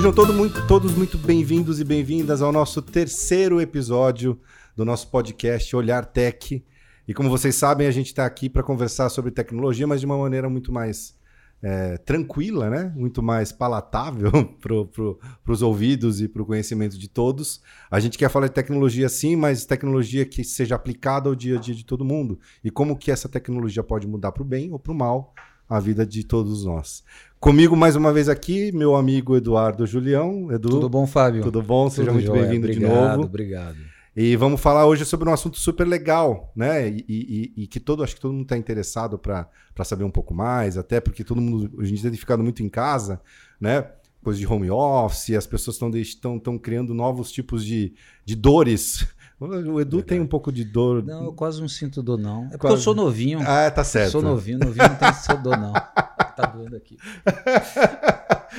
Sejam todo muito- todos muito bem-vindos e bem-vindas ao nosso terceiro episódio do nosso podcast Olhar Tech. E como vocês sabem, a gente está aqui para conversar sobre tecnologia, mas de uma maneira muito mais é, tranquila, né? Muito mais palatável para pro, os ouvidos e para o conhecimento de todos. A gente quer falar de tecnologia sim, mas tecnologia que seja aplicada ao dia a dia de todo mundo. E como que essa tecnologia pode mudar para o bem ou para o mal a vida de todos nós. Comigo mais uma vez aqui, meu amigo Eduardo Julião. Edu, Tudo bom, Fábio? Tudo bom? Seja Tudo muito bem-vindo de Obrigado, novo. Obrigado. E vamos falar hoje sobre um assunto super legal, né? E, e- e que todo, acho que todo mundo está interessado para saber um pouco mais, até porque todo mundo hoje em dia tem ficado muito em casa, né? Coisa de home office, as pessoas estão criando novos tipos de, de dores. O Edu tem um pouco de dor. Não, eu quase não sinto dor, não. É porque Quase. eu sou novinho. Ah, tá certo. Sou novinho, novinho não tem sua dor, não. Tá doendo aqui.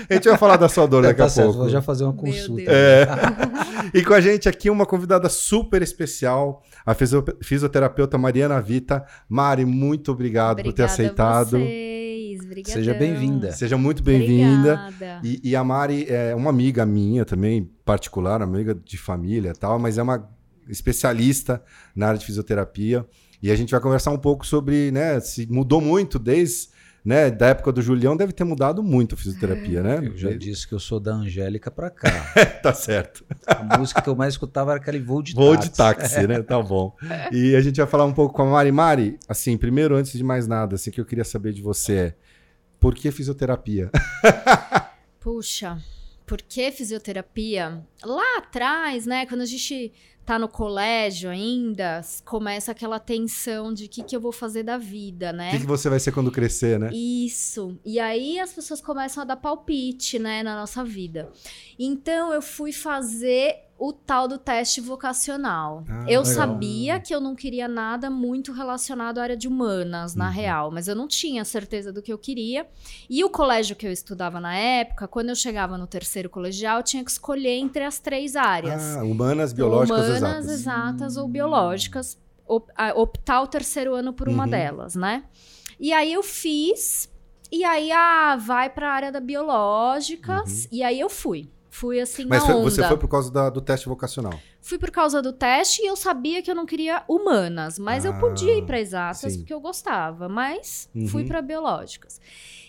A gente vai falar da sua dor daqui tá a certo, pouco. vou já fazer uma consulta. É. E com a gente aqui uma convidada super especial, a fisio- fisioterapeuta Mariana Vita. Mari, muito obrigado por ter Obrigada aceitado. A vocês. Obrigadão. Seja bem-vinda. Seja muito bem-vinda. Obrigada. E, e a Mari é uma amiga minha também, particular, amiga de família e tal, mas é uma especialista na área de fisioterapia. E a gente vai conversar um pouco sobre, né, se mudou muito desde, né, da época do Julião, deve ter mudado muito a fisioterapia, né? Eu já disse que eu sou da Angélica pra cá. tá certo. A música que eu mais escutava era aquele voo de Voo táxi. de táxi, né? Tá bom. E a gente vai falar um pouco com a Mari. Mari, assim, primeiro, antes de mais nada, assim, que eu queria saber de você é, por que fisioterapia? Puxa, por que fisioterapia? Lá atrás, né, quando a gente tá no colégio ainda, começa aquela tensão de o que, que eu vou fazer da vida, O né? que, que você vai ser quando crescer, né? Isso. E aí as pessoas começam a dar palpite, né, na nossa vida. Então eu fui fazer o tal do teste vocacional. Ah, eu legal. sabia que eu não queria nada muito relacionado à área de humanas, na Uhum. real, mas eu não tinha certeza do que eu queria. E o colégio que eu estudava na época, quando eu chegava no terceiro colegial, eu tinha que escolher entre as três áreas. Ah, humanas, biológicas, Humanas, exatas. exatas ou biológicas. op- a- optar o terceiro ano por uma Uhum. delas, né? E aí eu fiz, e aí, ah, vai pra área da biológicas, e aí eu fui. Fui assim. Mas na foi- onda. você foi por causa da- do teste vocacional. Fui por causa do teste e eu sabia que eu não queria humanas, mas eu Ah, podia ir para exatas sim. porque eu gostava, mas Uhum. fui para biológicas.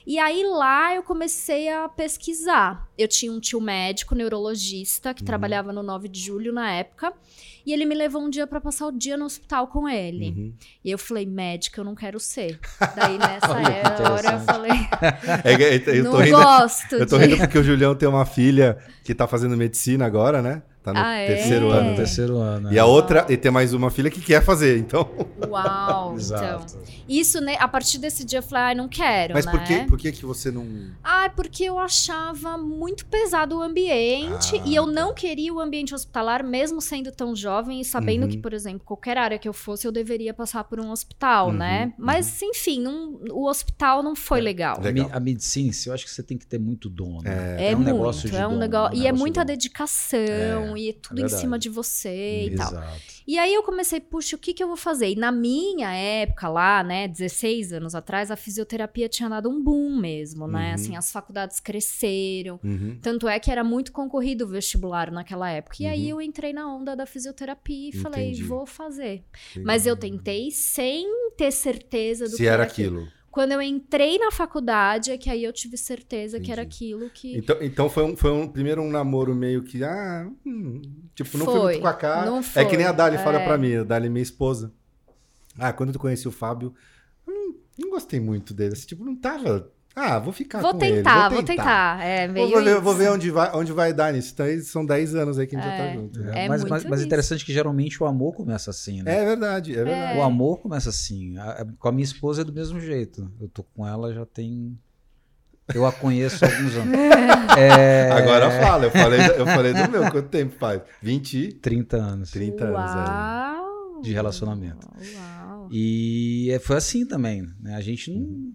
E aí lá eu comecei a pesquisar. Eu tinha um tio médico, neurologista, que Uhum. trabalhava no 9 de julho na época, e ele me levou um dia para passar o dia no hospital com ele. Uhum. E eu falei, médica, eu não quero ser. Daí nessa Olha hora eu falei, É eu, eu não rindo, gosto eu tô de... rindo porque o Julião tem uma filha que tá fazendo medicina agora, né? Tá no Ah, é? terceiro Tá ano. no terceiro ano. E é. a outra, e tem mais uma filha que quer fazer, então. Uau, então. Exato. Isso, né, a partir desse dia eu falei, ai, não quero, Mas né? por que, por que que você não. Ah, porque eu achava muito pesado o ambiente Ah, e eu tá. não queria o ambiente hospitalar, mesmo sendo tão jovem e sabendo Uhum. que, por exemplo, qualquer área que eu fosse, eu deveria passar por um hospital, Uhum, né? Mas, enfim, não- o hospital não foi legal. É. Legal. A medicina, eu acho que você tem que ter muito dom, né? É, um muito, negócio de é um dom, negócio. um e é negócio muita de dedicação, e é tudo em verdade. cima de você e tal. Exato. E aí eu comecei, puxa, o que que eu vou fazer? E na minha época lá, né, 16 anos atrás, a fisioterapia tinha dado um boom mesmo, né? Uhum. Assim, as faculdades cresceram. Uhum. Tanto é que era muito concorrido o vestibular naquela época. E aí Uhum. eu entrei na onda da fisioterapia e falei, Entendi. vou fazer. Mas eu tentei sem ter certeza do Se que era aquilo. Quando eu entrei na faculdade, é que aí eu tive certeza que era Entendi. aquilo que. Então, então foi, um, foi um, primeiro um namoro meio que. Ah, hum, tipo, não foi, Foi, muito com a cara. não É que nem a foi, Dali fala é. pra mim, a Dali, minha esposa. Ah, quando eu conheci o Fábio, hum, não gostei muito dele. Assim, tipo, não tava. Ah, vou ficar vou com tentar, ele. vou tentar. É, Vou, meio vou ver, vou ver onde vai, onde vai dar nisso. Então, são 10 anos aí que a gente já tá É. junto. né? É mas, muito mas, interessante que geralmente o amor começa assim, né? É verdade, é verdade. O amor começa assim. A- a- com a minha esposa é do mesmo jeito. Eu tô com ela já tem. Eu a conheço há alguns anos. É, Agora fala, eu falei, eu falei do meu, quanto tempo faz? 20, e 30 anos 30 anos. é. Uau! de relacionamento. Uau! E é- foi assim também. Né? A gente não.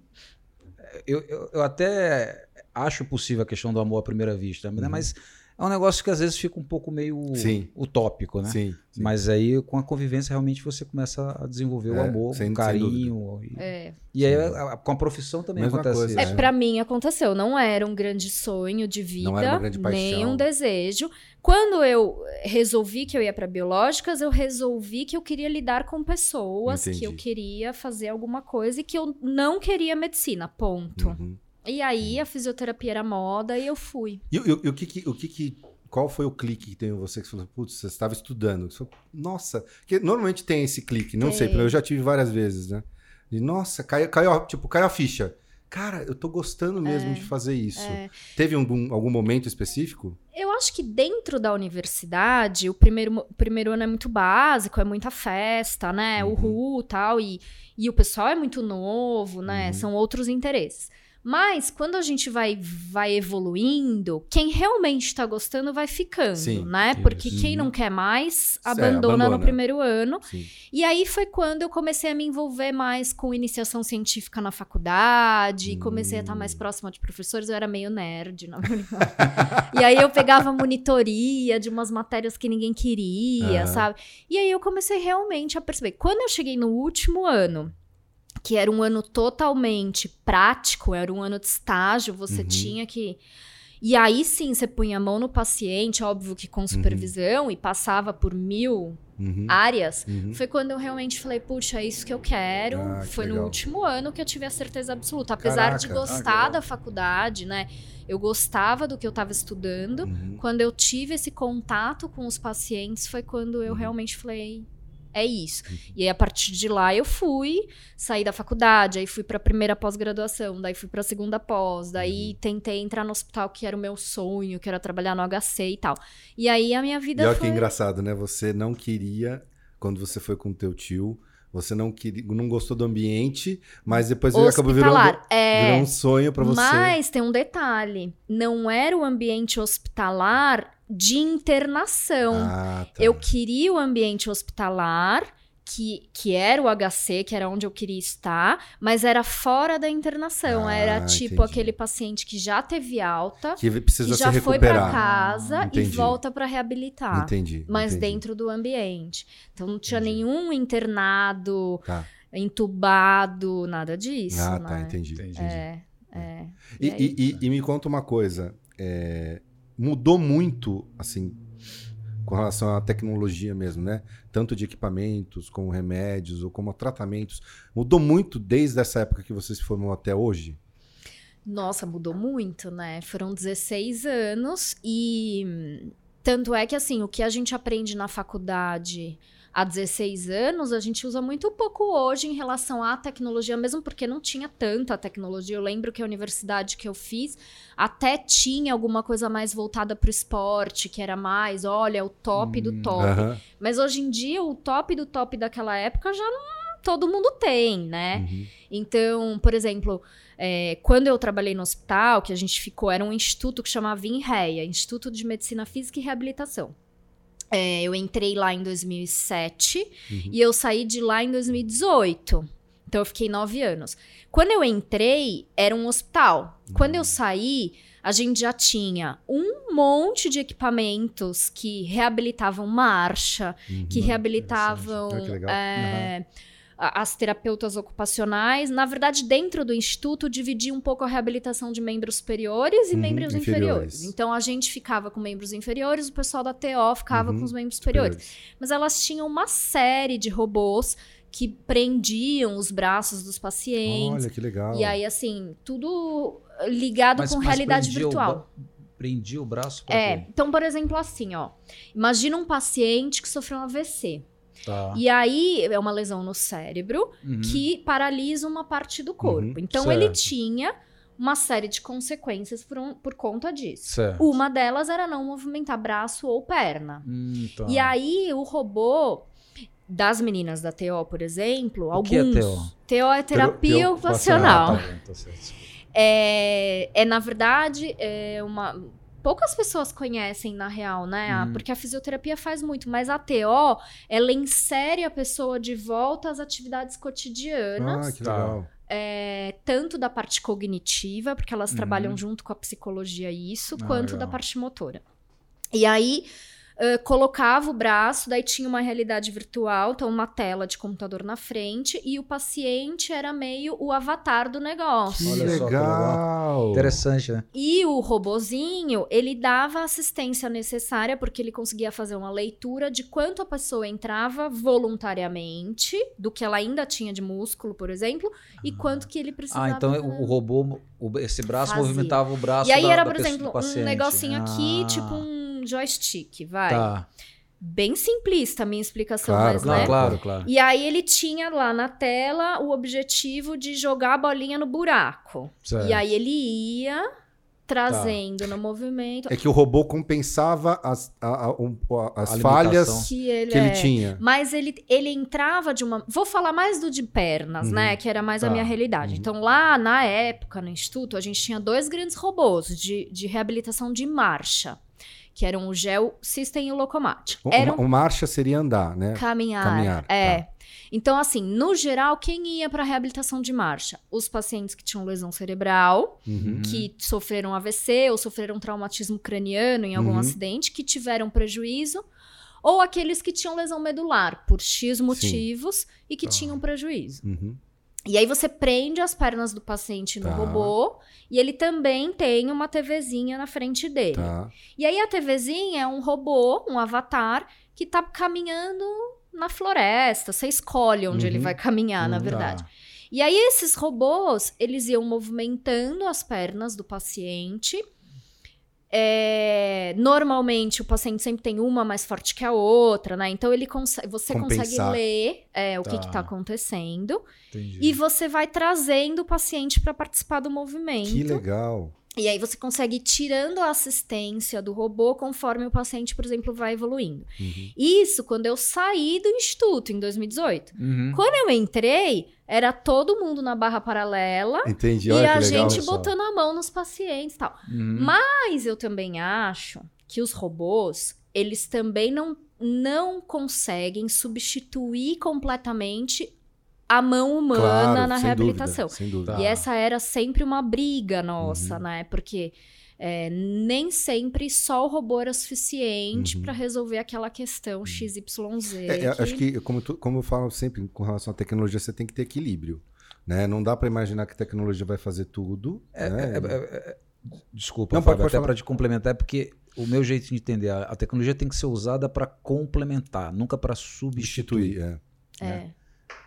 Eu, eu, eu até acho possível a questão do amor à primeira vista, né? Uhum. mas É um negócio que às vezes fica um pouco meio Sim. utópico, né? Sim. sim. Mas aí com a convivência realmente você começa a desenvolver o É, amor, sem- o carinho. E, É, e aí a- a- com a profissão também Mesma acontece coisa, isso. É, É. pra mim aconteceu. Não era um grande sonho de vida, nem um desejo. Quando eu resolvi que eu ia pra biológicas, eu resolvi que eu queria lidar com pessoas, Entendi. que eu queria fazer alguma coisa e que eu não queria medicina. Ponto. Uhum. E aí a fisioterapia era moda e eu fui. E, e- e o que que, o que que- qual foi o clique que tem em você que falou, putz, você estava estudando? Você falou, Nossa, porque normalmente tem esse clique, não sei, eu já tive várias vezes, né? De, nossa, caiu, caiu, tipo, caiu a ficha. Cara, eu tô gostando mesmo de fazer isso. é. Teve algum, algum momento específico? Eu acho que dentro da universidade, o primeiro, o primeiro ano é muito básico, é muita festa, né? Uhum. Uhul tal, e, e o pessoal é muito novo, né? Uhum. São outros interesses. Mas quando a gente vai, vai evoluindo, quem realmente tá gostando vai ficando, Sim, né? isso. Porque quem Uhum. não quer mais, É, abandona, abandona. no primeiro ano. Sim. E aí foi quando eu comecei a me envolver mais com iniciação científica na faculdade, e comecei a estar mais Hum. próxima de professores, eu era meio nerd, na verdade. e aí eu pegava monitoria de umas matérias que ninguém queria, Aham. sabe? E aí eu comecei realmente a perceber. Quando eu cheguei no último ano, que era um ano totalmente prático, era um ano de estágio, você Uhum. tinha que. E aí sim, você punha a mão no paciente, óbvio que com supervisão, e passava por mil Uhum. áreas. Uhum. Foi quando eu realmente falei, puxa, é isso que eu quero. Ah, que Foi no legal. último ano que eu tive a certeza absoluta. Apesar de Caraca. Ah, que gostar legal. da faculdade, né? Eu gostava do que eu estava estudando. Uhum. Quando eu tive esse contato com os pacientes, foi quando eu Uhum. realmente falei. É isso. E aí, a partir de lá, eu fui, saí da faculdade, aí fui pra primeira pós-graduação, daí fui pra segunda pós, daí Uhum. tentei entrar no hospital, que era o meu sonho, que era trabalhar no HC e tal. E aí, a minha vida E olha foi... que engraçado, né? Você não queria, quando você foi com o teu tio, você não queria, não gostou do ambiente, mas depois ele acabou virando. É, virou um sonho pra você. Mas tem um detalhe: não era o ambiente hospitalar de internação. Ah, tá. Eu queria o ambiente hospitalar, que, que era o HC, que era onde eu queria estar, mas era fora da internação. Ah, era tipo entendi. aquele paciente que já teve alta, que que já se foi pra recuperar. casa e volta pra reabilitar. Entendi. Mas entendi. dentro do ambiente. Então não tinha Entendi. nenhum internado, Tá. entubado, nada disso. Ah, né? tá, entendi. Entendi. É, é. E, E e- e- e me conta uma coisa. é, mudou muito, assim, com relação à tecnologia mesmo, né? Tanto de equipamentos, como remédios, ou como tratamentos. Mudou muito desde essa época que você se formou até hoje? Nossa, mudou muito, né? Foram 16 anos e tanto é que assim, o que a gente aprende na faculdade há 16 anos, a gente usa muito pouco hoje em relação à tecnologia, mesmo porque não tinha tanta tecnologia. Eu lembro que a universidade que eu fiz até tinha alguma coisa mais voltada para o esporte, que era mais, olha, o top do Hum, top. Aham. Mas hoje em dia, o top do top daquela época já não todo mundo tem, né? Uhum. Então, por exemplo, é, quando eu trabalhei no hospital, que a gente ficou, era um instituto que chamava INREA, Instituto de Medicina Física e Reabilitação. É, eu entrei lá em 2007 Uhum. e eu saí de lá em 2018. Então eu fiquei nove anos. Quando eu entrei, era um hospital. Quando eu saí, a gente já tinha um monte de equipamentos que reabilitavam marcha, que Uhum. reabilitavam Olha que legal. é, a- as terapeutas ocupacionais. Na verdade, dentro do instituto, dividia um pouco a reabilitação de membros superiores e Uhum, membros inferiores. inferiores. Então, a gente ficava com membros inferiores, o pessoal da TO ficava Uhum, com os membros superiores. Mas elas tinham uma série de robôs que prendiam os braços dos pacientes. Olha que legal. E aí, assim, tudo ligado Mas- com mas realidade o virtual. bra- Prendia o braço É, quê? então, por exemplo, assim, ó. Imagina um paciente que sofreu um AVC. Tá. E aí é uma lesão no cérebro Uhum. que paralisa uma parte do corpo. Uhum, então certo. ele tinha uma série de consequências por, um- por conta disso. Certo. Uma delas era não movimentar braço ou perna. Hum, tá. E aí o robô das meninas da TO, por exemplo, O que é alguns. TO? TO é terapia Terapia ocupacional. Ah, tá bom, tá. É, é, na verdade, é uma. Poucas pessoas conhecem, na real, né? A- Hum. Porque a fisioterapia faz muito, mas a TO, ela insere a pessoa de volta às atividades cotidianas, Ah, que Tá. legal. é, tanto da parte cognitiva, porque elas Uhum. trabalham junto com a psicologia e isso, Ah, quanto da legal. parte motora. E aí uh, colocava o braço, daí tinha uma realidade virtual, então uma tela de computador na frente, e o paciente era meio o avatar do negócio. Que Olha só que legal. Interessante, né? E o robozinho, ele dava a assistência necessária, porque ele conseguia fazer uma leitura de quanto a pessoa entrava voluntariamente, do que ela ainda tinha de músculo, por exemplo, e quanto que ele precisava. Ah, então o, robô, esse braço Fazia. movimentava o braço E aí da- era, por exemplo, um negocinho aqui, Ah, tipo um joystick, vai. Tá. Bem simplista a minha explicação, Claro, mas Claro, né? claro, claro. E aí ele tinha lá na tela o objetivo de jogar a bolinha no buraco. Certo. E aí ele ia trazendo no movimento É que o robô compensava as, a- a- um- a- as A falhas que ele, que ele é. tinha. Mas ele, ele entrava de uma. Vou falar mais do de pernas, Uhum. né? Que era mais a Tá. minha realidade. Uhum. Então, lá na época, no instituto, a gente tinha dois grandes robôs de, de reabilitação de marcha, que eram o Gel System e o Locomat. O, Eram o marcha seria andar, né? caminhar. Caminhar, É. tá. Então, assim, no geral, quem ia para reabilitação de marcha? Os pacientes que tinham lesão cerebral, Uhum. que sofreram AVC ou sofreram traumatismo craniano em algum Uhum. acidente, que tiveram prejuízo, ou aqueles que tinham lesão medular por X motivos e que Tá. tinham prejuízo. Uhum. E aí você prende as pernas do paciente no Tá. robô e ele também tem uma TVzinha na frente dele. Tá. E aí a TVzinha é um robô, um avatar, que tá caminhando na floresta. Você escolhe onde ele Uhum. vai caminhar, na Uhum. verdade. Tá. E aí esses robôs, eles iam movimentando as pernas do paciente. É, normalmente o paciente sempre tem uma mais forte que a outra, né? Então ele consegue, você consegue Compensar. ler é, o que Tá. que tá acontecendo Entendi. e você vai trazendo o paciente para participar do movimento. Que legal. E aí você consegue ir tirando a assistência do robô conforme o paciente, por exemplo, vai evoluindo. Uhum. Isso quando eu saí do instituto em 2018. Uhum. Quando eu entrei, era todo mundo na barra paralela Entendi. e Olha a legal. gente botando a mão nos pacientes e tal. Uhum. Mas eu também acho que os robôs, eles também não, não conseguem substituir completamente a mão humana Claro, na sem reabilitação. Dúvida, sem dúvida. E essa era sempre uma briga nossa, Uhum. né? Porque é, nem sempre só o robô era suficiente Uhum. pra resolver aquela questão XYZ. É, é, acho que, como, tu- como eu falo sempre com relação à tecnologia, você tem que ter equilíbrio. Né? Não dá para imaginar que a tecnologia vai fazer tudo. É, né? é, é, é, desculpa, Não, Fábio, pode- pode até para te complementar, é porque o meu jeito de entender, a, a tecnologia tem que ser usada para complementar, nunca para substituir. substituir. É.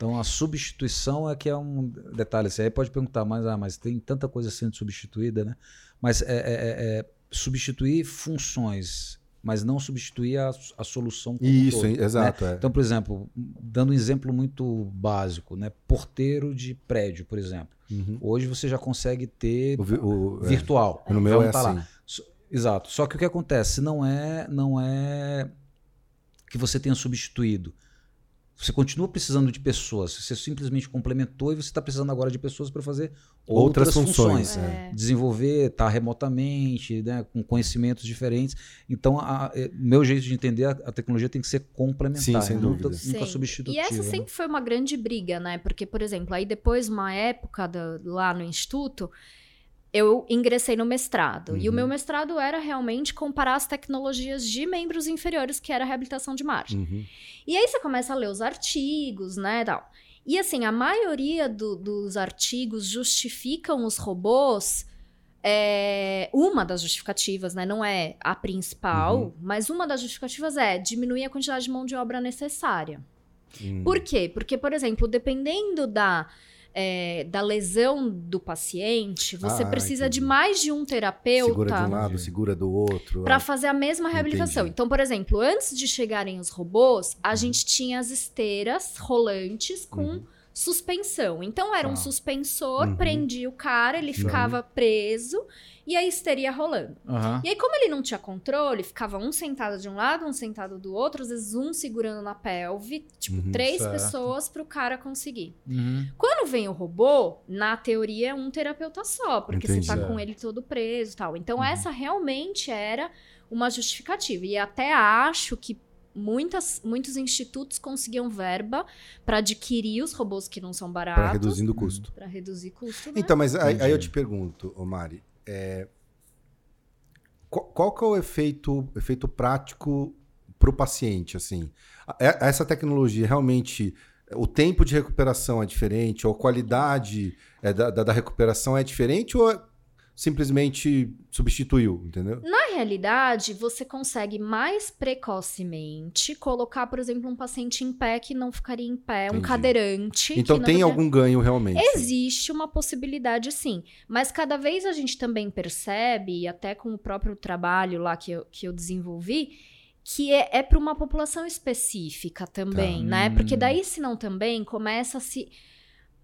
Então a substituição é que é um detalhe. Você aí pode perguntar, mas, ah, mas tem tanta coisa sendo substituída, né? Mas é, é- é- é substituir funções, mas não substituir a, a solução como um Isso, todo, né? exato. é. Então, por exemplo, dando um exemplo muito básico, né? Porteiro de prédio, por exemplo. Uhum. Hoje você já consegue ter O vi- o- é. virtual. No meu é tá lá. assim. So- Exato. Só que o que acontece não é não é que você tenha substituído. Você continua precisando de pessoas. Você simplesmente complementou e você está precisando agora de pessoas para fazer Outras outras, funções, funções. é. Desenvolver, tá remotamente, né, com conhecimentos diferentes. Então, a- é, meu jeito de entender, a, a tecnologia tem que ser complementar, Sim, sem nunca, dúvida. nunca Sempre. substitutiva. E essa né? sempre foi uma grande briga, né? Porque, por exemplo, aí depois, uma época da- lá no instituto, eu ingressei no mestrado. E o Uhum. meu mestrado era realmente comparar as tecnologias de membros inferiores, que era a reabilitação de marcha. Uhum. E aí você começa a ler os artigos, né, tal. E assim, a maioria do- dos artigos justificam os robôs. é, uma das justificativas, né? Não é a principal, Uhum. mas uma das justificativas é diminuir a quantidade de mão de obra necessária. Uhum. Por quê? Porque, por exemplo, dependendo da, é, da lesão do paciente, você Ah, precisa de entendi. mais de um terapeuta Segura de um lado, segura do outro. para Ah, fazer a mesma reabilitação. Entendi. Então, por exemplo, antes de chegarem os robôs, a gente tinha as esteiras rolantes com Uhum. Suspensão. Então era um Ah. suspensor, Uhum. prendia o cara, ele ficava preso e a esteira ia rolando. Aham. E aí, como ele não tinha controle, ficava um sentado de um lado, um sentado do outro, às vezes um segurando na pelve, tipo, Uhum, três certo. pessoas pro cara conseguir. Uhum. Quando vem o robô, na teoria é um terapeuta só, porque Entendi. você tá É. com ele todo preso e tal. Então, Uhum. essa realmente era uma justificativa. E até acho que muitas, muitos institutos conseguiam verba para adquirir os robôs que não são baratos. Para reduzindo o custo. Pra reduzir custo, né? Então, mas aí, aí eu te pergunto, ô Mari, é, qual, qual que é o efeito, efeito prático para o paciente? Assim, É- essa tecnologia realmente o tempo de recuperação é diferente, ou a qualidade é, da, da- da recuperação é diferente, ou é simplesmente substituiu, entendeu? Na realidade, você consegue mais precocemente colocar, por exemplo, um paciente em pé que não ficaria em pé, um Entendi. cadeirante. Então tem algum ganho realmente? Existe uma possibilidade, sim. Mas cada vez a gente também percebe, e até com o próprio trabalho lá que eu, que eu desenvolvi, que é, é para uma população específica também, Tá. né? Porque Hum. daí, se não também, começa a se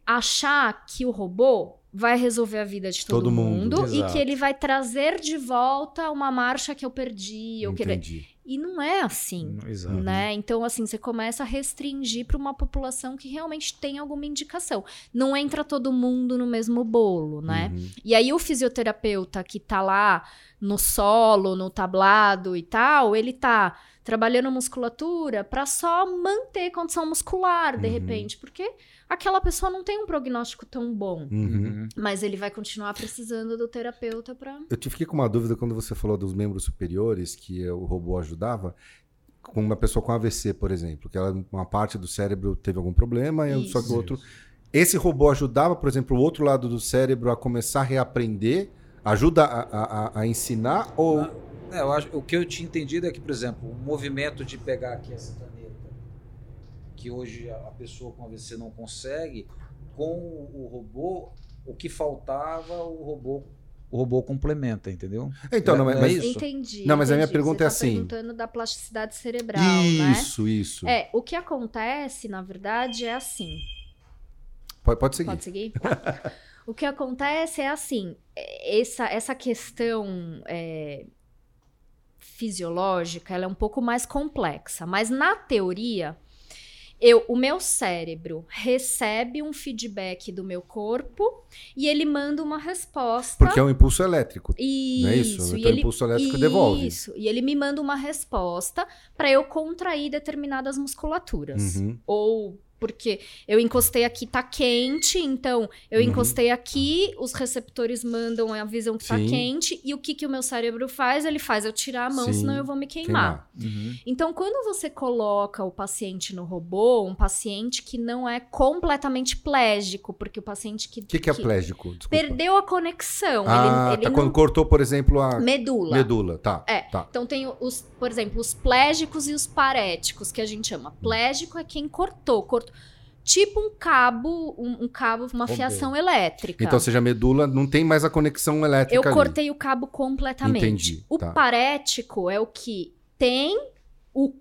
achar que o robô vai resolver a vida de todo, Todo mundo, mundo, e que ele vai trazer de volta uma marcha que eu perdi. Que... Entendi. E não é assim Exato. né? Então, assim, você começa a restringir para uma população que realmente tem alguma indicação. Não entra todo mundo no mesmo bolo, né? Uhum. E aí, o fisioterapeuta que tá lá no solo, no tablado e tal, ele tá trabalhando musculatura para só manter condição muscular, de Uhum. repente, porque aquela pessoa não tem um prognóstico tão bom. Uhum. Uhum. Mas ele vai continuar precisando do terapeuta para. Eu te fiquei com uma dúvida quando você falou dos membros superiores que o robô ajudava. Com uma pessoa com AVC, por exemplo, que ela, uma parte do cérebro teve algum problema, e só que o outro. Esse robô ajudava, por exemplo, o outro lado do cérebro a começar a reaprender? Ajuda a, a- a- a ensinar? Ou. É, eu acho, o que eu tinha entendido é que, por exemplo, o movimento de pegar aqui essa caneta, que hoje a pessoa com AVC não consegue, com o robô, o que faltava, o robô, o robô complementa, entendeu? Então, É- não, mas. é mas- isso. Entendi. Não, mas a minha entendi. pergunta Você é tá assim- perguntando da plasticidade cerebral, né? Isso, isso. É, o que acontece, na verdade, é assim. Pode, pode seguir. Pode seguir? Tá. o que acontece é assim: é, essa, essa questão é, fisiológica ela é um pouco mais complexa, mas na teoria. Eu, o meu cérebro recebe um feedback do meu corpo e ele manda uma resposta. Porque é um impulso elétrico. Isso, Não é isso? E Então, o ele, impulso elétrico devolve. Isso. E ele me manda uma resposta para eu contrair determinadas musculaturas. Uhum. Ou porque eu encostei aqui, tá quente, então eu Uhum. encostei aqui, os receptores mandam, avisam que tá Sim. quente, e o que, que o meu cérebro faz? Ele faz eu tirar a mão, Sim, senão eu vou me queimar. Queimar. Então, quando você coloca o paciente no robô, um paciente que não é completamente plégico, porque o paciente que, O que, que é plégico? Desculpa. perdeu a conexão, Ah, ele, ele tá. não Quando cortou, por exemplo, a medula. medula. Tá. É. Tá. Então tem os, por exemplo, os plégicos e os paréticos, que a gente chama. Plégico é quem cortou, cortou. Tipo um cabo, um, um cabo, uma Rompeu. fiação elétrica. Então, seja medula, não tem mais a conexão elétrica Eu ali. cortei o cabo completamente. Entendi, O tá. parético é o que tem o,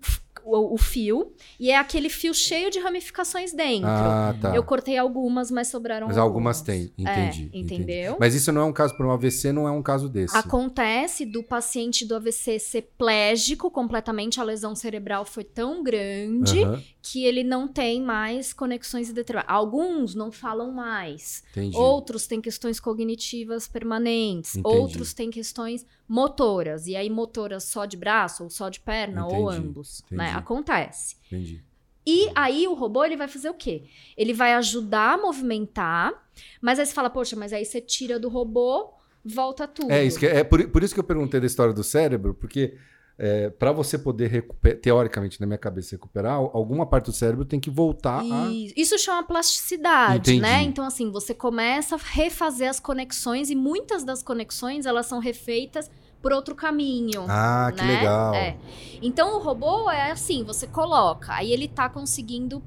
o, o fio e é aquele fio cheio de ramificações dentro. Ah, tá. Eu cortei algumas, mas sobraram Mas algumas tem, É, entendi. entendi. entendeu? Mas isso não é um caso para um AVC, não é um caso desse. Acontece do paciente do AVC ser plégico completamente, a lesão cerebral foi tão grande que ele não tem mais conexões determinadas. Alguns não falam mais, entendi. outros têm questões cognitivas permanentes, Entendi. outros têm questões motoras, e aí motoras só de braço ou só de perna ou Entendi, ambos, né? entendi. Acontece. Entendi. E aí o robô ele vai fazer o quê? Ele vai ajudar a movimentar, mas aí você fala, poxa, mas aí você tira do robô, volta tudo. É, isso que, é por, por isso que eu perguntei da história do cérebro, porque é, para você poder, recuperar, teoricamente, na minha cabeça, recuperar, al- alguma parte do cérebro tem que voltar a. Isso, chama plasticidade, Entendi. né? Então, assim, você começa a refazer as conexões e muitas das conexões, elas são refeitas por outro caminho. Ah, que né? legal. É. Então, o robô é assim, você coloca, aí ele tá conseguindo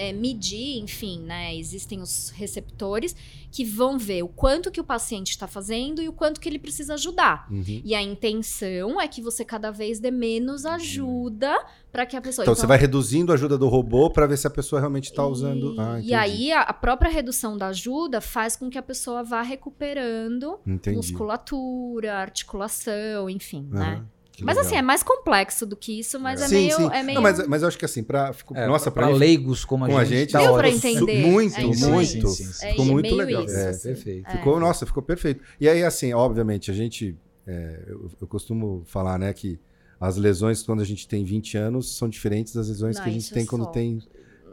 é, medir, enfim, né? Existem os receptores que vão ver o quanto que o paciente está fazendo e o quanto que ele precisa ajudar. Uhum. E a intenção é que você cada vez dê menos ajuda para que a pessoa... Então, você vai reduzindo a ajuda do robô para ver se a pessoa realmente está usando. E, Ah, e aí, a, a própria redução da ajuda faz com que a pessoa vá recuperando Entendi. musculatura, articulação, enfim, Aham, né? Que Mas legal. assim, é mais complexo do que isso, mas é, sim, meio, sim. é meio... Não, mas, mas eu acho que assim, pra, ficou- É, nossa, pra pra, leigos como a com a gente, gente, Deu pra entender? muito, É muito. Sim, sim, sim. É, Ficou é muito legal. isso, É, assim. perfeito. É. Ficou, nossa, ficou perfeito. E aí, assim, obviamente, a gente. é, eu, eu costumo falar, né, que as lesões quando a gente tem 20 anos são diferentes das lesões Não, que a gente tem é quando só. tem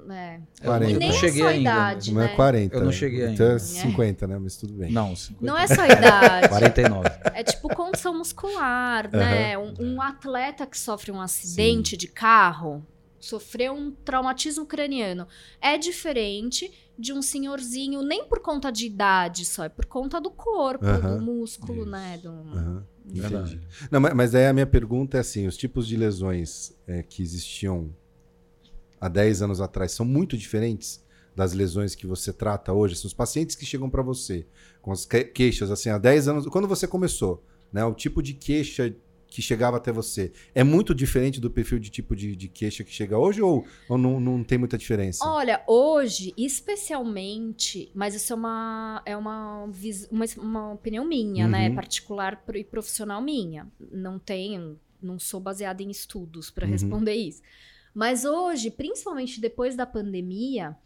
É. Eu 40. E não nem é cheguei só a ainda. idade, Não é né? 40. Eu não né? cheguei Então é ainda. 50, né? Mas tudo bem. Não, 50. Não é só a idade. 49. É tipo condição muscular, né? Um, um atleta que sofre um acidente de carro, sofreu um traumatismo craniano, é diferente de um senhorzinho, nem por conta de idade só, é por conta do corpo, Aham. do músculo, Isso. né? Do, Verdade. entendi. Não, mas, mas aí a minha pergunta é assim: os tipos de lesões é, que existiam há 10 anos atrás são muito diferentes das lesões que você trata hoje? Assim, os pacientes que chegam para você com as que- queixas, assim, há 10 anos, quando você começou, né? O tipo de queixa que chegava até você é muito diferente do perfil de tipo de, de queixa que chega hoje ou, ou não, não tem muita diferença? Olha, hoje, especialmente, mas isso é uma, é uma, uma, uma opinião minha, né? Uhum. Particular pro- e profissional minha. Não tenho, não sou baseada em estudos para Uhum. responder isso. Mas hoje, principalmente depois da pandemia,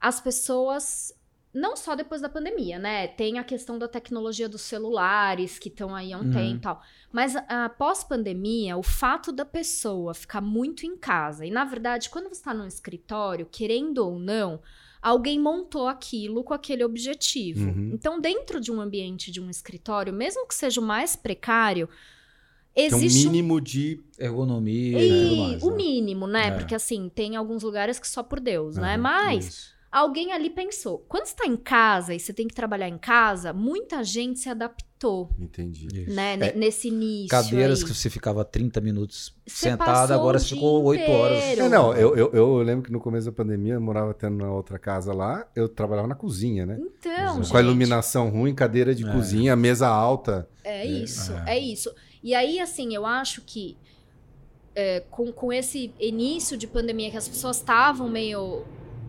as pessoas. Não só depois da pandemia, né? Tem a questão da tecnologia dos celulares que estão aí há um Uhum. tempo e tal. Mas após pandemia, o fato da pessoa ficar muito em casa, e na verdade, quando você está num escritório, querendo ou não, alguém montou aquilo com aquele objetivo. Uhum. Então, dentro de um ambiente de um escritório, mesmo que seja o mais precário, Tem um existe um mínimo de. Ergonomia e tudo e mais. o né? mínimo, né? É. Porque assim, tem alguns lugares que só por Deus, né? Aham, Mas Isso. alguém ali pensou. Quando você tá em casa e você tem que trabalhar em casa, muita gente se adaptou, Entendi. Né? É. ne- Nesse início. Cadeiras aí. que você ficava 30 minutos Você sentada, passou agora você ficou 8 horas. inteiro. É, não, eu, eu, eu lembro que no começo da pandemia eu morava até na outra casa lá, eu trabalhava na cozinha, né? Então, Com gente, a iluminação ruim, cadeira de É. cozinha, mesa alta. É isso, É. é isso. E aí, assim, eu acho que é, com, com esse início de pandemia que as pessoas estavam meio.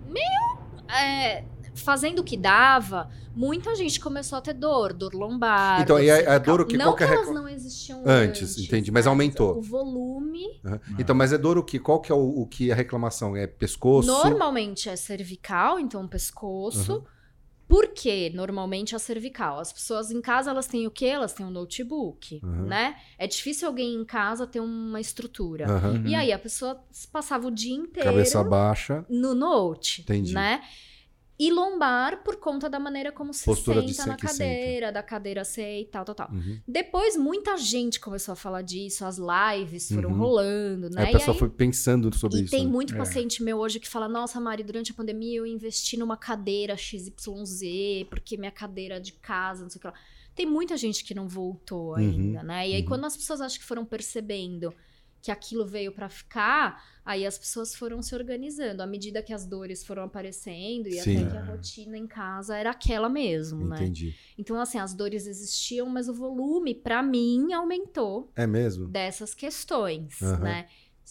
meio. é, fazendo o que dava, muita gente começou a ter dor, dor lombar. Então, e a- a dor o que- Não que é a elas recla- não existiam Antes, antes. entendi, mas aumentou. O volume. Ah. Então, mas é dor o que? Qual que é o, o que a reclamação? É pescoço? Normalmente é cervical, então pescoço. Por que normalmente é cervical? As pessoas em casa, elas têm o quê? Elas têm um notebook, Uhum. né? É difícil alguém em casa ter uma estrutura. Uhum. E aí a pessoa passava o dia inteiro Cabeça baixa. no note, Entendi. né? E lombar por conta da maneira como se Postura senta se- na que senta. cadeira, da cadeira ser e tal, tal, tal. Uhum. Depois muita gente começou a falar disso, as lives foram Uhum. rolando, né? Aí a E pessoa aí- foi pensando sobre e isso. tem né? muito É. paciente meu hoje que fala: Nossa, Mari, durante a pandemia eu investi numa cadeira XYZ, porque minha cadeira de casa, não sei o que lá. Tem muita gente que não voltou Uhum, ainda, né? E aí, uhum. quando as pessoas acho que foram percebendo que aquilo veio pra ficar, aí as pessoas foram se organizando. À medida que as dores foram aparecendo e Sim. até que a rotina em casa era aquela mesmo, né? Entendi. Então, assim, as dores existiam, mas o volume, pra mim, aumentou É mesmo? dessas questões, Aham. né?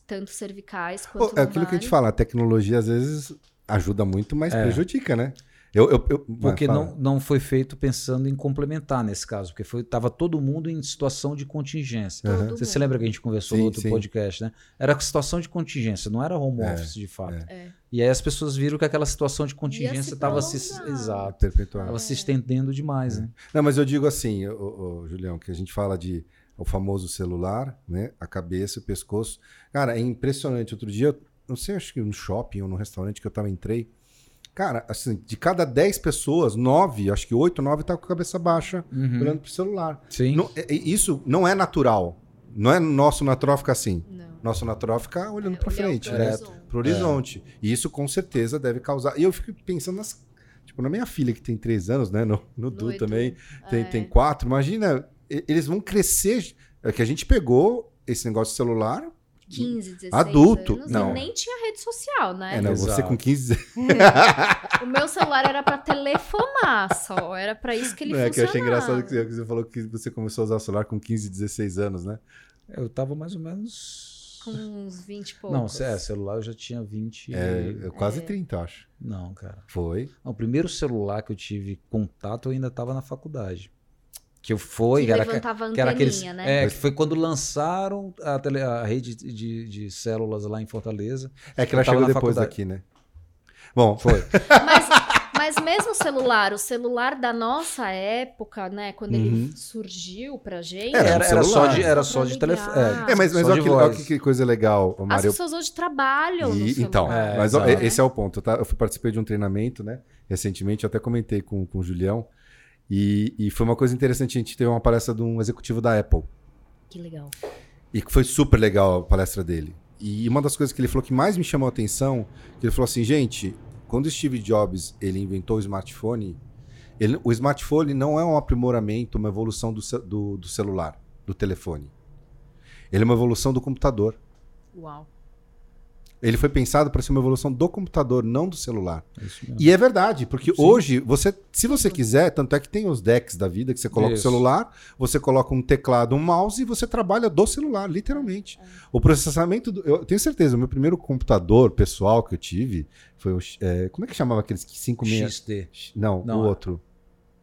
Tanto cervicais quanto é aquilo que a gente fala, a tecnologia às vezes ajuda muito, mas É. prejudica, né? Eu, eu, eu- Porque não, não foi feito pensando em complementar nesse caso, porque foi, tava todo mundo em situação de contingência. Todo Você se lembra que a gente conversou Sim, no outro sim. podcast, né? Era situação de contingência, não era home É, office de fato. É. E aí as pessoas viram que aquela situação de contingência se estava se, prolongar. exato, Perpetuar. tava se estendendo demais, né? Não, mas eu digo assim, ô, ô, Julião, que a gente fala de o famoso celular, né? A cabeça, o pescoço. Cara, é impressionante. Outro dia, não sei, acho que no shopping ou no restaurante que eu tava, entrei. Cara, assim, de cada 10 pessoas, 9, acho que 8, 9 tá com a cabeça baixa, Uhum. olhando pro celular. Sim. Não- é- é- isso não é natural. Não é nosso natural ficar assim. Não. Nosso natural é ficar olhando pra Olhar frente, pro né? horizonte. Pro horizonte. E isso com certeza deve causar. E eu fico pensando nas. Tipo, na minha filha que tem 3 anos, né? No, no Du Edu. também tem, É. tem 4. Imagina, eles vão crescer. É que a gente pegou esse negócio de celular. 15, 16 Adulto, anos não. e nem tinha rede social, né? É, não, você com 15. O meu celular era pra telefonar só, era pra isso que ele Não, é que eu achei engraçado que você- que você falou que você começou a usar o celular com 15, 16 anos, né? Eu tava mais ou menos. Com uns 20 e poucos. Não, é, celular eu já tinha 20. e- É, é quase 30, acho. Não, cara. Foi. Não, o primeiro celular que eu tive contato eu ainda estava na faculdade. Que eu fui, que que era, que era aqueles. né? É, que foi quando lançaram a, tele- a rede de, de células lá em Fortaleza. É que ela chegou depois faculdade. daqui, né? Bom, Foi. Mas, Mas mesmo o celular, o celular da nossa época, né? Quando ele Uhum. surgiu pra gente. Era um Era, era só de, era Só de telefone. É, mas, mas só olha que, olha que coisa legal, ô, As pessoas hoje trabalham no E- celular. então, É, mas ó, esse é o ponto. tá? Eu fui participei de um treinamento, né? Recentemente, eu até comentei com, com o Julião. E, e foi uma coisa interessante. A gente teve uma palestra de um executivo da Apple. Que legal. E foi super legal a palestra dele. E uma das coisas que ele falou que mais me chamou a atenção, que ele falou assim, gente, quando o Steve Jobs ele inventou o smartphone, ele- o smartphone não é um aprimoramento, uma evolução do, do, do celular, do telefone. Ele é uma evolução do computador. Uau. Ele foi pensado para ser uma evolução do computador, não do celular. Mesmo. E é verdade, porque Sim. hoje, você, se você quiser, tanto é que tem os decks da vida que você coloca Isso. o celular, você coloca um teclado, um mouse e você trabalha do celular, literalmente. O processamento, do- eu tenho certeza, o meu primeiro computador pessoal que eu tive foi o. é, como é que chamava aqueles 56? XD. Não, Não, o é. outro.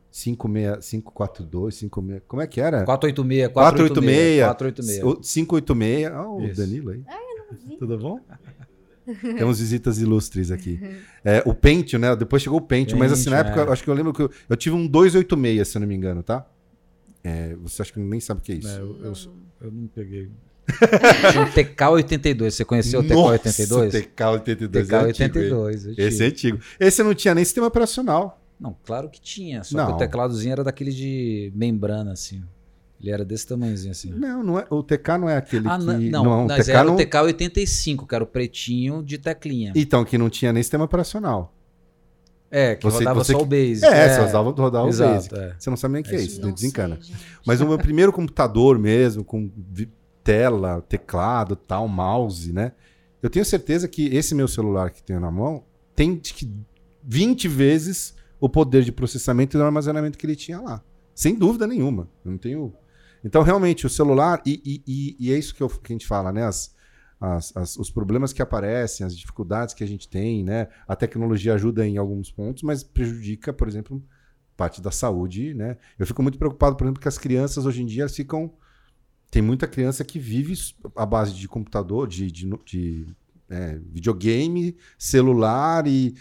56, 542, 56. Como é que era? 486, 486. 486. O 586. Ah, o Isso. Danilo aí. vi. Tudo bom? Temos visitas ilustres aqui. É, o Pentium, né? Depois chegou o Pentium, mas assim, na época, é. eu acho que eu lembro que eu, eu tive um 286, se eu não me engano, tá? É, você acha que nem sabe o que é isso? É, eu, eu, eu não peguei. Tinha um TK82. Você conheceu o TK82? Nossa, TK82 é antigo, hein? TK82. eu Esse é antigo. Esse não tinha nem sistema operacional. Não, claro que tinha. Só Não. que o tecladozinho era daquele de membrana, assim. Ele era desse tamanhozinho, assim. Não, não é, o TK não é aquele Ah, que... não, não, não, mas TK era não... o TK85, que era o pretinho de teclinha. Então, que não tinha nem sistema operacional. É, que Você- rodava você só que- o Basic. É, você usava rodar o exato, Basic. é. Você não sabe nem o que é, É isso, Não desencana. sei. Mas o meu primeiro computador mesmo, com tela, teclado, tal, mouse, né? Eu tenho certeza que esse meu celular que tenho na mão tem que 20 vezes o poder de processamento e do armazenamento que ele tinha lá. Sem dúvida nenhuma. Eu não tenho. Então, realmente, o celular, e, e- e- é isso que, eu- que a gente fala, né? As- as- as- os problemas que aparecem, as dificuldades que a gente tem, né? A tecnologia ajuda em alguns pontos, mas prejudica, por exemplo, parte da saúde, né? Eu fico muito preocupado, por exemplo, que as crianças hoje em dia ficam. Tem muita criança que vive à base de computador, de, de, de, é, videogame, celular e.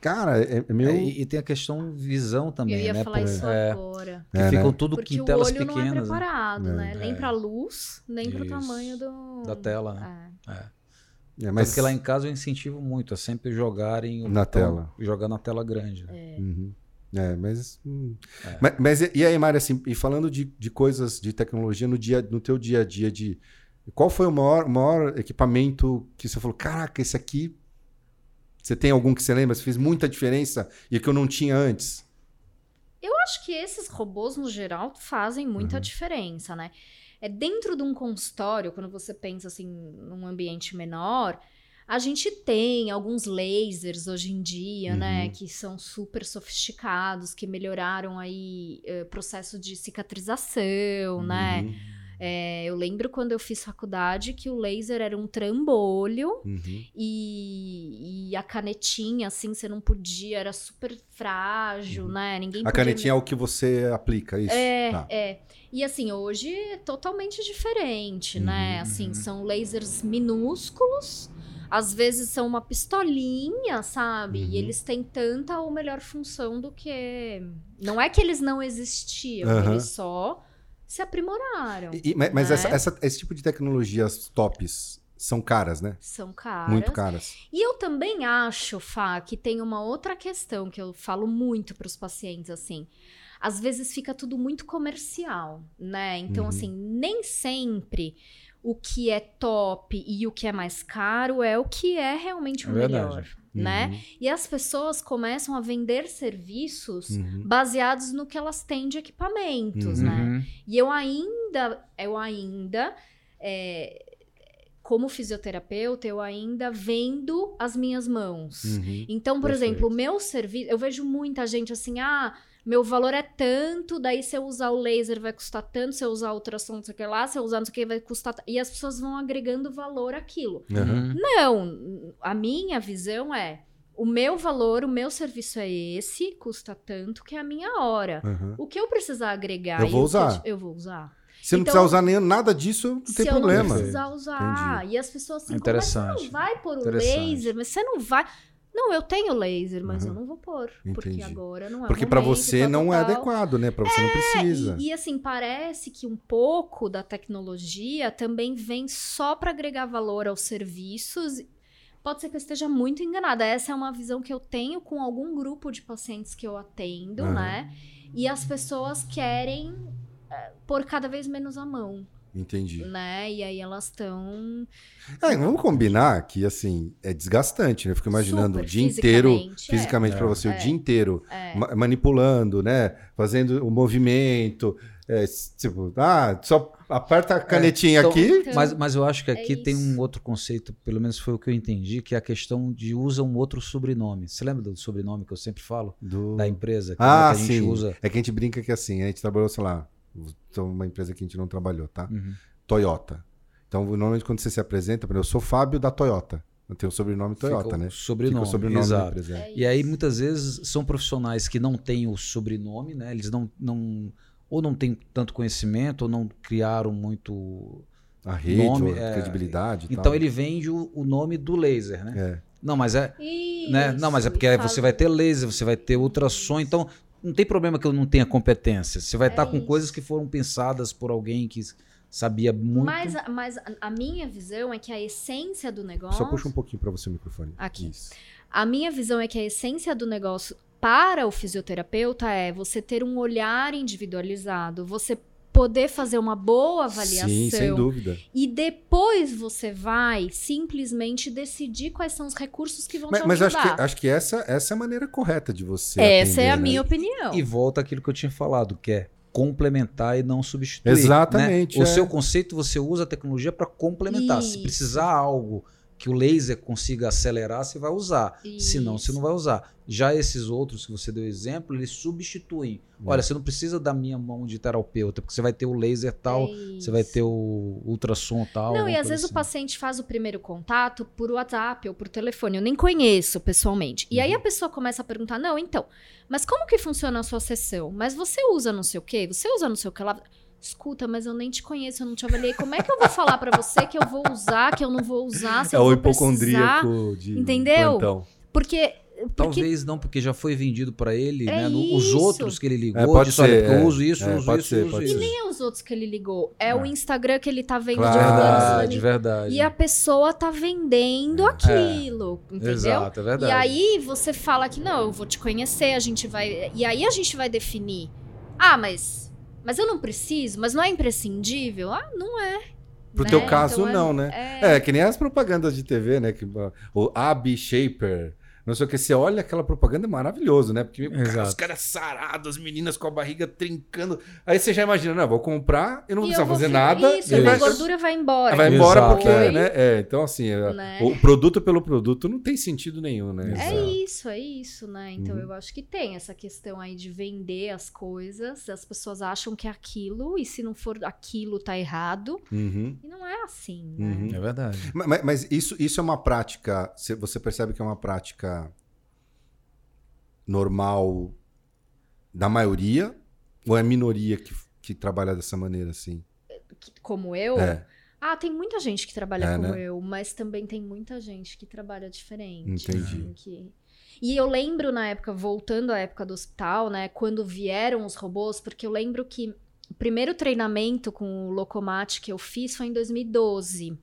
Cara, é, é meio. É, e, e tem a questão visão também, Eu ia né? falar Por- isso é, agora. que É, ficam né? tudo Porque em o telas olho não é pequenas. né? preparado, É. né? Nem É. pra luz, nem pro Isso. tamanho do... Da tela, né? É. É. É, Mas que lá em casa eu incentivo muito a sempre jogarem o Na botão- tela. Jogar na tela grande. né? Uhum. É, mas, hum. É. mas. mas e- aí, Mário, assim, e falando de, de coisas de tecnologia no, dia, no teu dia a dia, de qual foi o maior, o maior equipamento que você falou, caraca, esse aqui. Você tem algum que você lembra? Você fez muita diferença e que eu não tinha antes? Eu acho que esses robôs, no geral, fazem muita diferença, né? É dentro de um consultório, quando você pensa assim, num ambiente menor, a gente tem alguns lasers hoje em dia, né? Uhum. Que são super sofisticados, que melhoraram aí eh, processo de cicatrização, né? Uhum, É, eu lembro quando eu fiz faculdade que o laser era um trambolho uhum. e, e a canetinha, assim, você não podia, era super frágil, né? Ninguém Uhum. A canetinha é o que você aplica, isso? é, Tá. é. E assim, hoje é totalmente diferente, né? Uhum, Assim, uhum. são lasers minúsculos, às vezes são uma pistolinha, sabe? Uhum. E eles têm tanta ou melhor função do que. Não é que eles não existiam, Aham. eles só se aprimoraram. E- mas mas né? essa- essa- esse tipo de tecnologias tops são caras, né? São caras. Muito caras. E eu também acho, Fá, que tem uma outra questão que eu falo muito para os pacientes, assim. Às vezes fica tudo muito comercial, né? Então, Uhum. assim, nem sempre o que é top e o que é mais caro é o que é realmente o É verdade. Né? Uhum, E as pessoas começam a vender serviços uhum. baseados no que elas têm de equipamentos, Uhum. né? Uhum. E eu ainda, eu ainda, é, como fisioterapeuta, eu ainda vendo as minhas mãos. Uhum. Então, por Perfeito. exemplo, o meu serviço, eu vejo muita gente assim, ah, meu valor é tanto, daí se eu usar o laser vai custar tanto, se eu usar o ultrassom, não sei o que lá, se eu usar não sei o que vai custar. E as pessoas vão agregando valor àquilo. Uhum. Não, a minha visão é. O meu valor, o meu serviço é esse, custa tanto que é a minha hora. Uhum. O que eu precisar agregar, Eu vou usar. eu vou usar. Se não Então, precisar usar nem, nada disso, não se tem eu não problema. precisar usar. E as pessoas assim, como, mas você Interessante. não vai por o Interessante. laser, mas você não vai. Não, eu tenho laser, mas Uhum. eu não vou pôr. Porque Entendi. agora não é Porque pra momento, você tal, não é adequado, né? Pra você não precisa. E, e, assim, parece que um pouco da tecnologia também vem só para agregar valor aos serviços. Pode ser que eu esteja muito enganada. Essa é uma visão que eu tenho com algum grupo de pacientes que eu atendo, Aham. né? E as pessoas querem eh, pôr cada vez menos a mão, Entendi. né? E aí elas estão É, vamos combinar que, assim, é desgastante, né? Eu fico imaginando Super, o dia inteiro, fisicamente, é. fisicamente pra você, o É. dia inteiro, É. ma- manipulando, né? Fazendo o movimento. é, tipo, ah, só aperta a canetinha então- aqui. Então, Mas, mas eu acho que é aqui tem um outro conceito, pelo menos foi o que eu entendi, que é a questão de usa um outro sobrenome. Você lembra do sobrenome que eu sempre falo? Do... Da empresa? que Ah, é que a gente sim. usa. É que a gente brinca que assim, a gente trabalhou, sei lá, então uma empresa que a gente não trabalhou, tá? Uhum. Toyota. Então, normalmente quando você se apresenta, por exemplo, eu sou Fábio da Toyota. Eu tenho o sobrenome Toyota, Fica o né? Sobrenome, Fica o sobrenome da exato. empresa. é E aí, isso. muitas vezes, são profissionais que não têm o sobrenome, né? Eles não, não ou não têm tanto conhecimento, ou não criaram muito. A rede, Nome, a é, credibilidade e Então tal. ele vende o, o nome do laser, né? É. Não, mas é. Né? Não, mas é Isso, porque fala- você vai ter laser, você vai ter ultrassom, então não tem problema que eu não tenha competência. Você vai É estar com isso. coisas que foram pensadas por alguém que sabia muito. Mas, a- mas a- minha visão é que a essência do negócio. Só puxa um pouquinho pra você o microfone. Aqui. Isso. A minha visão é que a essência do negócio para o fisioterapeuta é você ter um olhar individualizado, você poder fazer uma boa avaliação. Sim, sem dúvida. E depois você vai simplesmente decidir quais são os recursos que vão Mas, te mas acho ajudar. que, acho que essa, essa é a maneira correta de você. Essa é a né? minha opinião. E volta aquilo que eu tinha falado, que é complementar e não substituir. Exatamente, né? O é. seu conceito, você usa a tecnologia para complementar. Se Isso. precisar algo que o laser consiga acelerar, você vai usar. Senão, você não vai usar. Já esses outros que você deu exemplo, eles substituem. É. Olha, você não precisa da minha mão de terapeuta, porque você vai ter o laser tal, É você vai isso. ter o ultrassom tal. Não, e às vezes o assim. paciente faz o primeiro contato por WhatsApp ou por telefone. Eu nem conheço pessoalmente. E aí Uhum. a pessoa começa a perguntar: não, então, mas como que funciona a sua sessão? Mas você usa não sei o quê? Você usa não sei o que lá? Escuta, mas eu nem te conheço, eu não te avaliei. Como é que eu vou falar pra você que eu vou usar, que eu não vou usar, se É eu o vou precisar? hipocondríaco de Entendeu? plantão. Porque, porque Talvez não, porque já foi vendido para ele, É né? no- os outros que ele ligou, É, pode disse, olha, ser, eu é. uso isso, É, uso pode isso, ser, uso pode isso. ser. nem é os outros que ele ligou, é, o É. Instagram que ele tá vendo Claro. de fulano, Verdade, fulano, verdade. E a pessoa tá vendendo aquilo, entendeu? Exato, é verdade. E aí você fala que não, eu vou te conhecer, a gente vai. E aí a gente vai definir. Ah, mas. Mas eu não preciso, mas não é imprescindível? Ah, não é. Pro né? teu caso, Então é- não, né? É, É, que nem as propagandas de TV, né? Que, o Ab Shaper. Não sei o que. Você olha aquela propaganda é maravilhoso, né? Porque cara, os caras sarados, as meninas com a barriga trincando. Aí você já imagina, não, vou comprar, eu não vou E precisar vou fazer nada. Isso, e a gordura vai embora. Vai embora Exato, porque, é. né? É, então, assim, é, Né? o produto pelo produto não tem sentido nenhum, né? É Exato. isso, é isso, né? Então Uhum. eu acho que tem essa questão aí de vender as coisas. As pessoas acham que é aquilo, e se não for aquilo, tá errado. Uhum. E não é assim, né? Uhum. É verdade. Ma- ma- Mas, isso, isso é uma prática. cê- Você percebe que é uma prática normal da maioria? Ou é minoria que, que trabalha dessa maneira, assim? Como eu. É. Ah, tem muita gente que trabalha É, como né? eu, mas também tem muita gente que trabalha diferente. Entendi. assim, que- E eu lembro na época, voltando à época do hospital, né, quando vieram os robôs, porque eu lembro que o primeiro treinamento com o Locomat que eu fiz foi em 2012.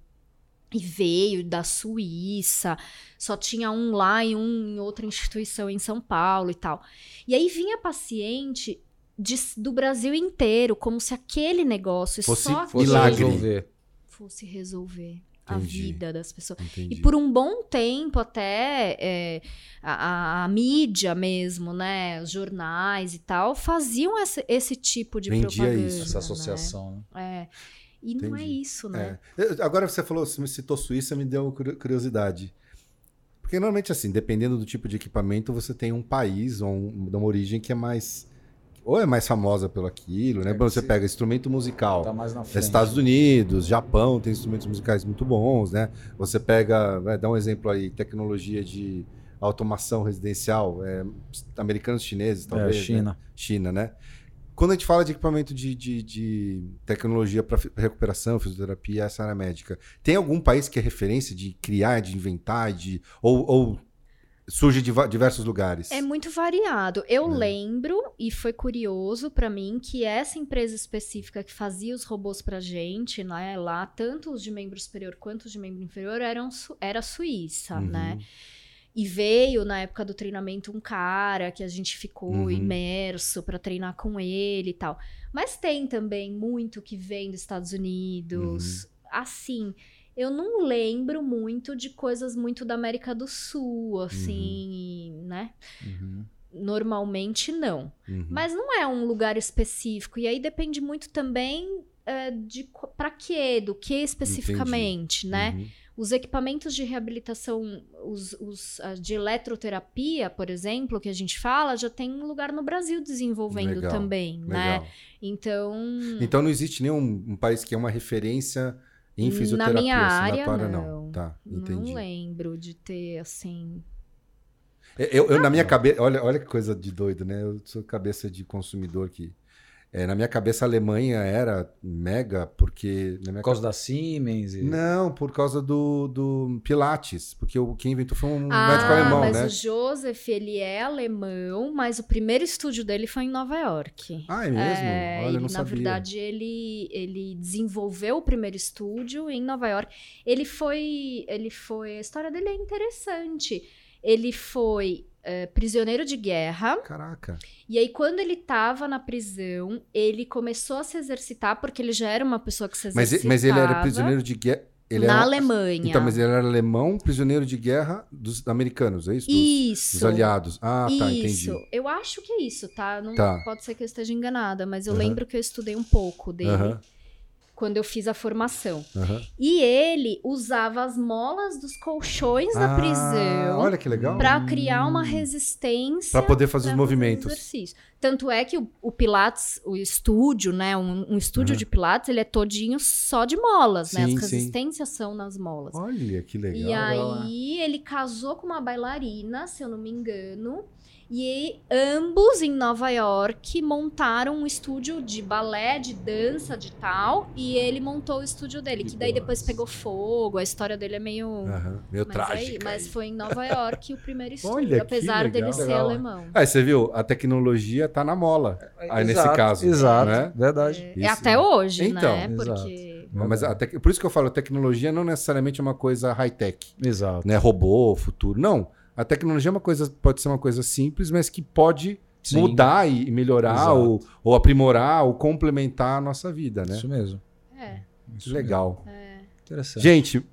E veio da Suíça, só tinha um lá e um em outra instituição em São Paulo e tal. E aí vinha paciente de- do Brasil inteiro, como se aquele negócio Fosse só Fosse Milagre. resolver. fosse resolver a Entendi. vida das pessoas. Entendi. E por um bom tempo até é, a, a- a mídia mesmo, né, os jornais e tal, faziam esse, esse tipo de Vendia propaganda. isso. Essa associação, né? né? É. E não é Entendi. isso, né? É. Eu- Agora você falou, você me citou Suíça, me deu curio- curiosidade. Porque normalmente, assim, dependendo do tipo de equipamento, você tem um país ou um- de uma origem que é mais. Ou é mais famosa pelo aquilo, né? É, Quando você pega instrumento musical. Tá mais na É frente. Estados Unidos, Japão tem instrumentos musicais muito bons, né? Você pega, vai dar um exemplo aí, tecnologia de automação residencial, é, americanos, chineses, É, talvez. né? China. China, né? Quando a gente fala de equipamento de, de- de tecnologia para recuperação, fisioterapia, essa área médica, tem algum país que é referência de criar, de inventar, de ou, ou surge de diversos lugares. É muito variado. Eu É. lembro, e foi curioso pra mim, que essa empresa específica que fazia os robôs pra gente, né, lá, tanto os de membro superior quanto os de membro inferior, eram, era suíça, Uhum. né? E veio na época do treinamento um cara que a gente ficou Uhum. imerso pra treinar com ele e tal. Mas tem também muito que vem dos Estados Unidos. Uhum. Assim, eu não lembro muito de coisas muito da América do Sul, assim, né? Uhum. Normalmente não. Uhum. Mas não é um lugar específico. E aí depende muito também é, de pra quê, do que especificamente, né? Os equipamentos de reabilitação, os, os, ah, de eletroterapia, por exemplo, que a gente fala, já tem um lugar no Brasil desenvolvendo Legal, também, né? Legal. Então, Então não existe nenhum um país que é uma referência em Na fisioterapia. minha assim, na área, tua área, não. Tá, entendi. não lembro de ter, assim... Eu, eu, na minha cabeça, olha, olha que coisa de doido, né? Eu sou cabeça de consumidor que. É, na minha cabeça, a Alemanha era mega, porque. Na minha Por causa da Siemens. E... Não, por causa do, do Pilates. Porque o, quem inventou foi um ah, médico alemão, mas né? o Joseph, ele é alemão, mas o primeiro estúdio dele foi em Nova York. Ah, é mesmo? É, olha, eu ele, não na sabia. verdade, ele, ele desenvolveu o primeiro estúdio em Nova York. Ele foi. Ele foi. A história dele é interessante. Ele foi eh, prisioneiro de guerra. Caraca. E aí, quando ele tava na prisão, ele começou a se exercitar, porque ele já era uma pessoa que se Mas, exercitava. mas ele era prisioneiro de guerra. Na era... Alemanha. Então, mas ele era alemão, prisioneiro de guerra dos americanos, é isso? Dos, Isso. dos aliados. Ah, tá, isso. entendi. Eu acho que é isso, tá? Não Tá. pode ser que eu esteja enganada, mas eu Aham. lembro que eu estudei um pouco dele Aham, quando eu fiz a formação. aham. E ele usava as molas dos colchões da Ah, prisão Olha que legal. para criar uma resistência Pra poder fazer os movimentos. exercício. Tanto é que o, o Pilates, o estúdio, né, um, um estúdio Aham. de Pilates, ele é todinho só de molas, né? Sim, As sim. resistências são nas molas. Olha que legal. E aí ele casou com uma bailarina, se eu não me engano. E ambos em Nova York montaram um estúdio de balé, de dança, de tal. E ele montou o estúdio dele, Que que daí depois pegou fogo. A história dele é meio. Aham, Meio mas, aí- trágico. mas foi em Nova York o primeiro estúdio, Olha, apesar legal. dele ser Legal. alemão. Aí você viu, a tecnologia tá na mola. Aí, nesse Exato, caso, Exato, né? verdade. É, Isso. é até hoje, Então. né? Exato. Porque. Mas a tec- por isso que eu falo, a tecnologia não necessariamente é uma coisa high-tech, Exato. né? Robô, futuro. Não. A tecnologia é uma coisa, pode ser uma coisa simples, mas que pode Sim, mudar e melhorar Exato. ou, ou aprimorar ou complementar a nossa vida, né? Isso mesmo. É, Isso Legal. é. Interessante. Gente,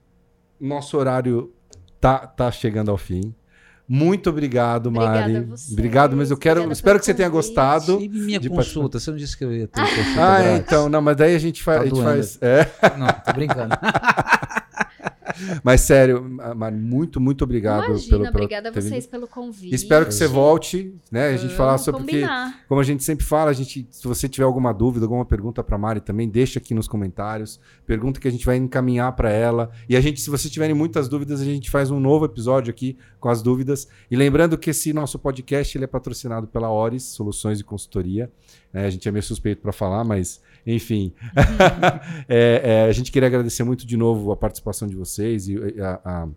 nosso horário tá, tá chegando ao fim. Muito obrigado, Obrigada Mari. a vocês, Obrigado, mas eu quero. obrigada Espero que você tenha gostado. E minha de consulta? Você não disse que eu ia ter consulta Ah, grátis? então, não, mas daí a gente faz. Tá a gente faz é, Não, tô brincando. mas sério, Mari, muito, muito obrigado Imagina, pelo, pelo obrigada a vocês pelo convite. Espero que você volte, né? A gente falar sobre porque, combinar. como a gente sempre fala, a gente, se você tiver alguma dúvida, alguma pergunta para Mari também, deixa aqui nos comentários. Pergunta que a gente vai encaminhar para ela. E a gente, se vocês tiverem muitas dúvidas, a gente faz um novo episódio aqui com as dúvidas. E lembrando que esse nosso podcast ele é patrocinado pela Ores Soluções e Consultoria. né? a gente é meio suspeito para falar, mas enfim. É, é, a gente queria agradecer muito de novo a participação de vocês e a, a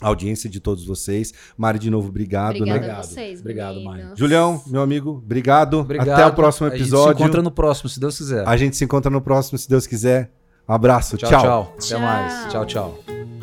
audiência de todos vocês. Mari, de novo, obrigado. Obrigada né? a Obrigado. vocês, Obrigado. Mari. Julião, meu amigo, obrigado. Obrigado. Até o próximo A gente episódio. se encontra no próximo, se Deus quiser. A gente se encontra no próximo, se Deus quiser. Um abraço. Tchau, tchau. tchau. Até Tchau. mais. Tchau, tchau.